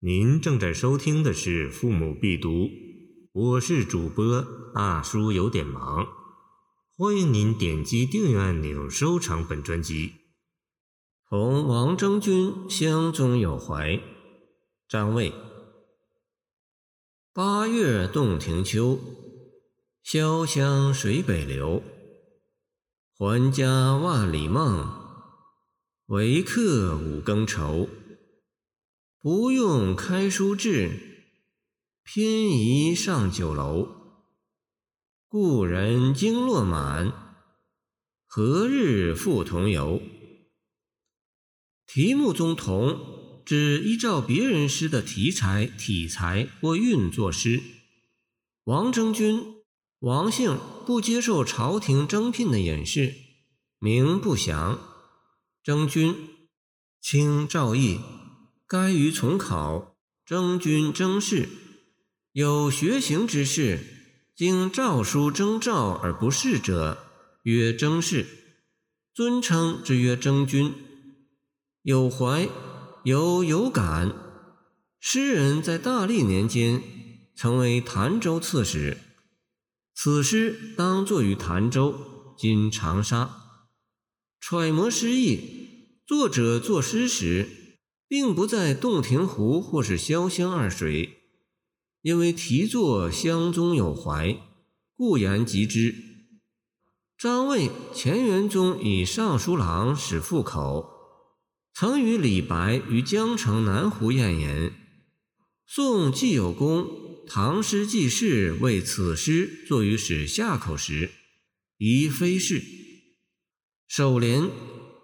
您正在收听的是《父母必读》，我是主播大叔，有点忙。欢迎您点击订阅按钮，收藏本专辑。同王征君相中有怀，张卫。八月洞庭秋，潇湘水北流。还家万里梦，为客五更愁。不用开书至，偏移上酒楼。故人经络满，何日复同游？题目中“同”指依照别人诗的题材、体裁或韵作诗。王征君，王姓，不接受朝廷征聘的隐士，名不详。征君，清赵毅。该于从考，征军征士，有学行之士，经诏书征召而不仕者，曰征士，尊称之曰征军。有怀，有有感。诗人在大历年间曾为潭州刺史，此诗当作于潭州（今长沙）。揣摩诗意，作者作诗时。并不在洞庭湖或是潇湘二水，因为题作湘中有怀，故言及之。张卫乾元宗以尚书郎史复口，曾与李白于江城南湖宴饮。宋季有功唐诗纪事为此诗作于史下口时，疑非是。首联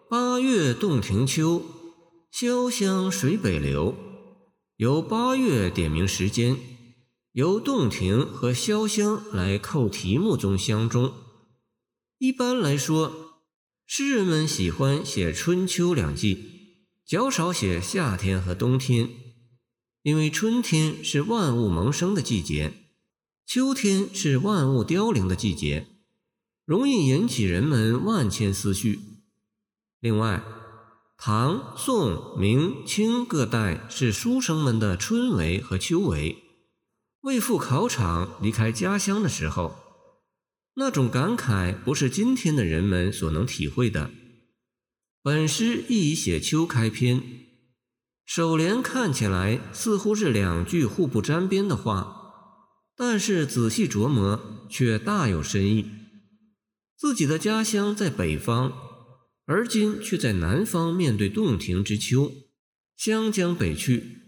八月洞庭秋。潇湘水北流，由八月点明时间，由洞庭和潇湘来扣题目中相中。一般来说，诗人们喜欢写春秋两季，较少写夏天和冬天，因为春天是万物萌生的季节，秋天是万物凋零的季节，容易引起人们万千思绪。另外，唐、宋、明、清各代是书生们的春闱和秋闱，为赴考场离开家乡的时候，那种感慨不是今天的人们所能体会的。本诗亦以写秋开篇，首联看起来似乎是两句互不沾边的话，但是仔细琢磨却大有深意。自己的家乡在北方。而今却在南方面对洞庭之秋，湘江北去，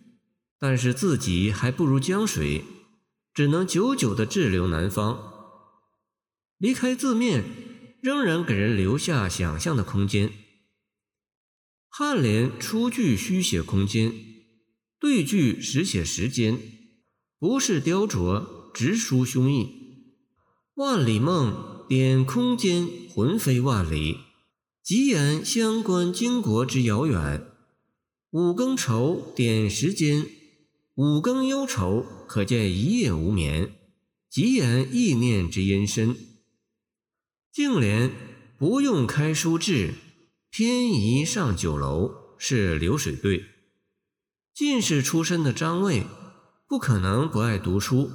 但是自己还不如江水，只能久久的滞留南方。离开字面，仍然给人留下想象的空间。颔联出句虚写空间，对句实写时间，不是雕琢，直抒胸臆。万里梦点空间，魂飞万里。极言相关经国之遥远，五更愁点时间，五更忧愁可见一夜无眠，极言意念之阴深。净联不用开书至，偏移上酒楼是流水对。进士出身的张卫，不可能不爱读书，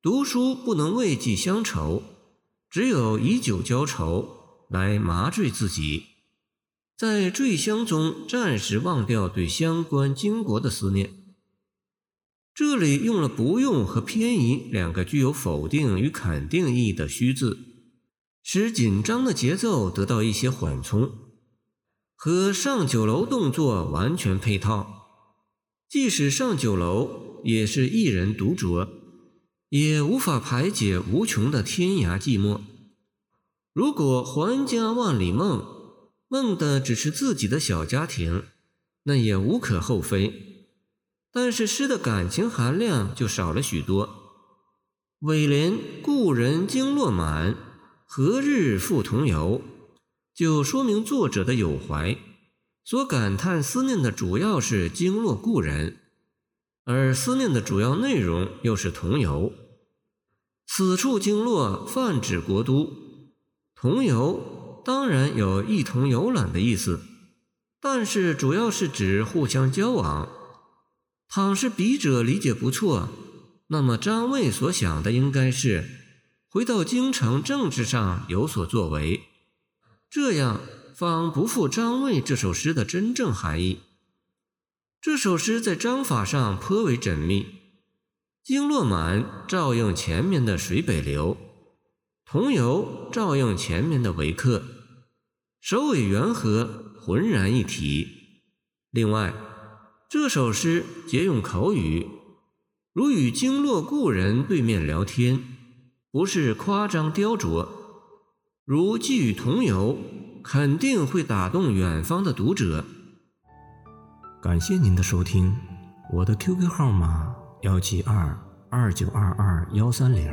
读书不能慰藉乡愁，只有以酒浇愁。来麻醉自己，在醉乡中暂时忘掉对相关经国的思念。这里用了“不用”和“偏移”两个具有否定与肯定意义的虚字，使紧张的节奏得到一些缓冲，和上酒楼动作完全配套。即使上酒楼，也是一人独酌，也无法排解无穷的天涯寂寞。如果还家万里梦，梦的只是自己的小家庭，那也无可厚非。但是诗的感情含量就少了许多。尾联“故人经络满，何日复同游”，就说明作者的有怀，所感叹思念的主要是经络故人，而思念的主要内容又是同游。此处经络泛指国都。同游当然有一同游览的意思，但是主要是指互相交往。倘是笔者理解不错，那么张卫所想的应该是回到京城政治上有所作为，这样方不负张卫这首诗的真正含义。这首诗在章法上颇为缜密，经络满照应前面的水北流，桐油照应前面的维克，首尾圆合，浑然一体。另外，这首诗皆用口语，如与经络故人对面聊天，不是夸张雕琢。如寄语桐油，肯定会打动远方的读者。感谢您的收听，我的 QQ 号码幺七二二九二二幺三零，